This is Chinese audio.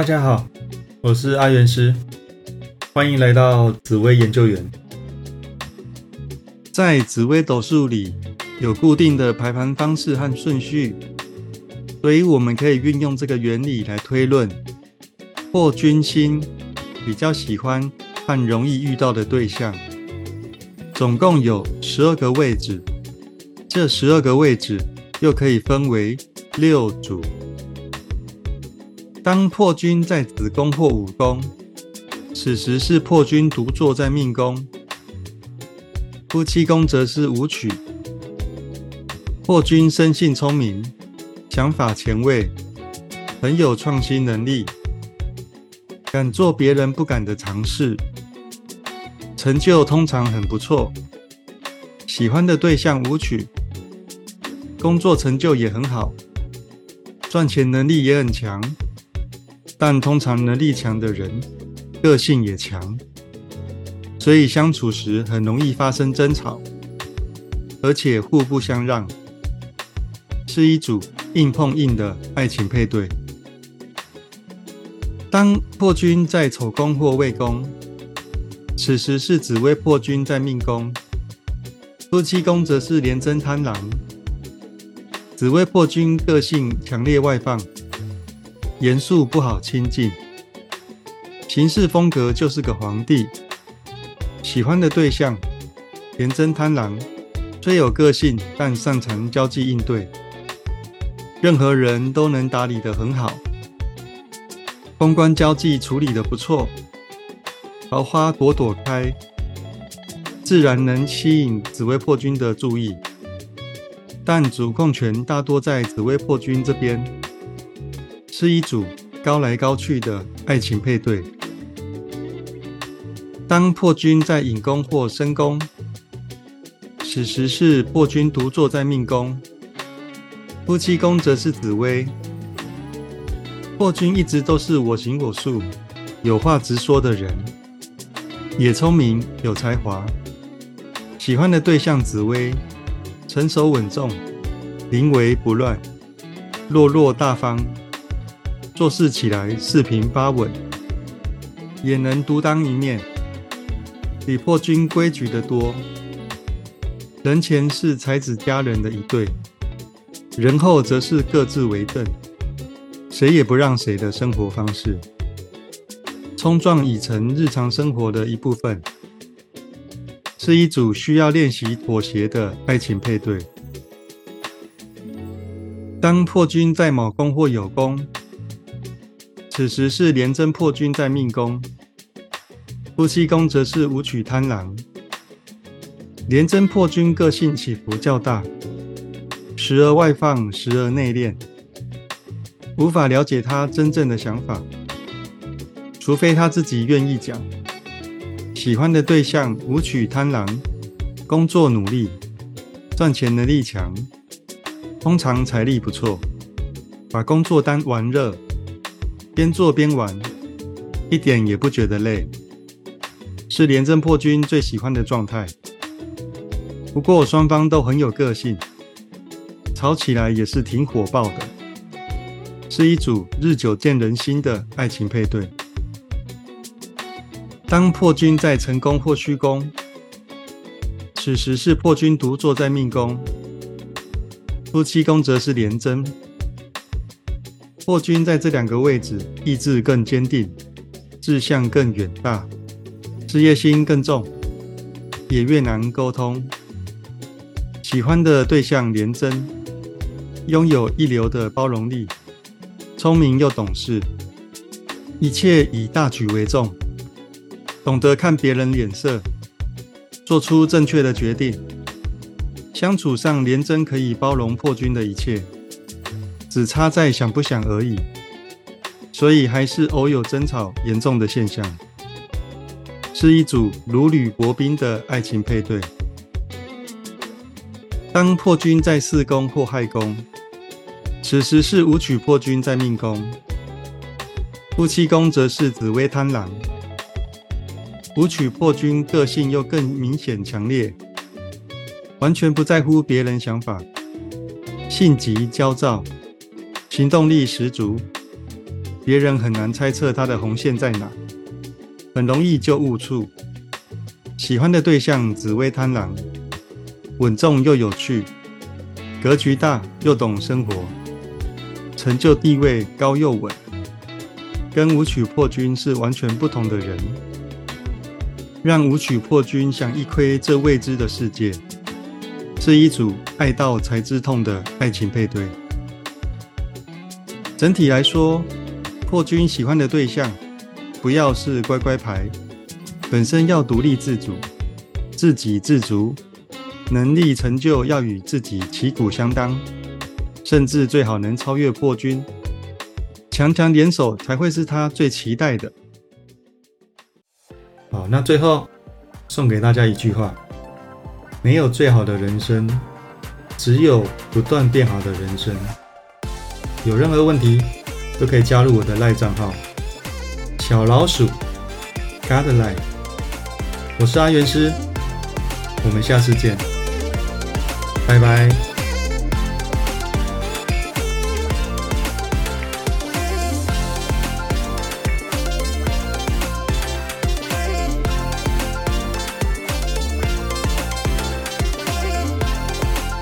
大家好，我是阿元师，欢迎来到紫薇研究员。在紫微斗数里有固定的排盘方式和顺序，所以我们可以运用这个原理来推论破军星比较喜欢和容易遇到的对象。总共有十二个位置，这十二个位置又可以分为六组。当破军在子宫或午宫，此时是破军独坐在命宫，夫妻宫则是武曲。破军生性聪明，想法前卫，很有创新能力，敢做别人不敢的尝试，成就通常很不错。喜欢的对象武曲，工作成就也很好，赚钱能力也很强。但通常能力强的人，个性也强，所以相处时很容易发生争吵，而且互不相让，是一组硬碰硬的爱情配对。当破军在丑宫或未宫，此时是紫微破军在命宫，夫妻宫则是廉贞贪狼。紫微破军个性强烈外放。严肃不好亲近，行事风格就是个皇帝。喜欢的对象，廉贞贪婪，虽有个性，但擅长交际应对，任何人都能打理得很好。公关交际处理得不错，桃花朵朵开，自然能吸引紫薇破军的注意。但主控权大多在紫薇破军这边。是一组高来高去的爱情配对。当破军在引宫或申宫，此时是破军独坐在命宫，夫妻宫则是紫薇。破军一直都是我行我素、有话直说的人，也聪明有才华。喜欢的对象紫薇，成熟稳重，临危不乱，落落大方。做事起来四平八稳，也能独当一面，比破军规矩的多。人前是才子佳人的一对，人后则是各自为政，谁也不让谁的生活方式。冲撞已成日常生活的一部分，是一组需要练习妥协的爱情配对。当破军在某宫或有宫。此时是廉贞破军在命宫，夫妻宫则是武曲贪狼。廉贞破军个性起伏较大，时而外放，时而内敛，无法了解他真正的想法，除非他自己愿意讲。喜欢的对象武曲贪狼，工作努力，赚钱能力强，通常财力不错，把工作当玩乐。边做边玩，一点也不觉得累，是廉贞破军最喜欢的状态。不过双方都很有个性，吵起来也是挺火爆的，是一组日久见人心的爱情配对。当破军在成功或虚宫，此时是破军独坐在命宫，夫妻宫则是廉贞。破军在这两个位置，意志更坚定，志向更远大，事业心更重，也越难沟通。喜欢的对象廉贞，拥有一流的包容力，聪明又懂事，一切以大局为重，懂得看别人脸色，做出正确的决定。相处上，廉贞可以包容破军的一切。只差在想不想而已，所以还是偶有争吵严重的现象，是一组如履薄冰的爱情配对。当破军在四宫或亥宫，此时是武曲破军在命宫，夫妻宫则是紫薇贪狼。武曲破军个性又更明显强烈，完全不在乎别人想法，性急焦躁。行动力十足，别人很难猜测他的红线在哪，很容易就误触。喜欢的对象紫薇贪狼，稳重又有趣，格局大又懂生活，成就地位高又稳，跟武曲破军是完全不同的人，让武曲破军想一窥这未知的世界，是一组爱到才知痛的爱情配对。整体来说，破军喜欢的对象不要是乖乖牌。本身要独立自主、自给自足，能力成就要与自己旗鼓相当，甚至最好能超越破军，强强联手才会是他最期待的。好，那最后送给大家一句话：没有最好的人生，只有不断变好的人生。有任何问题都可以加入我的赖账号小老鼠 Godlike。我是阿元师，我们下次见，拜拜。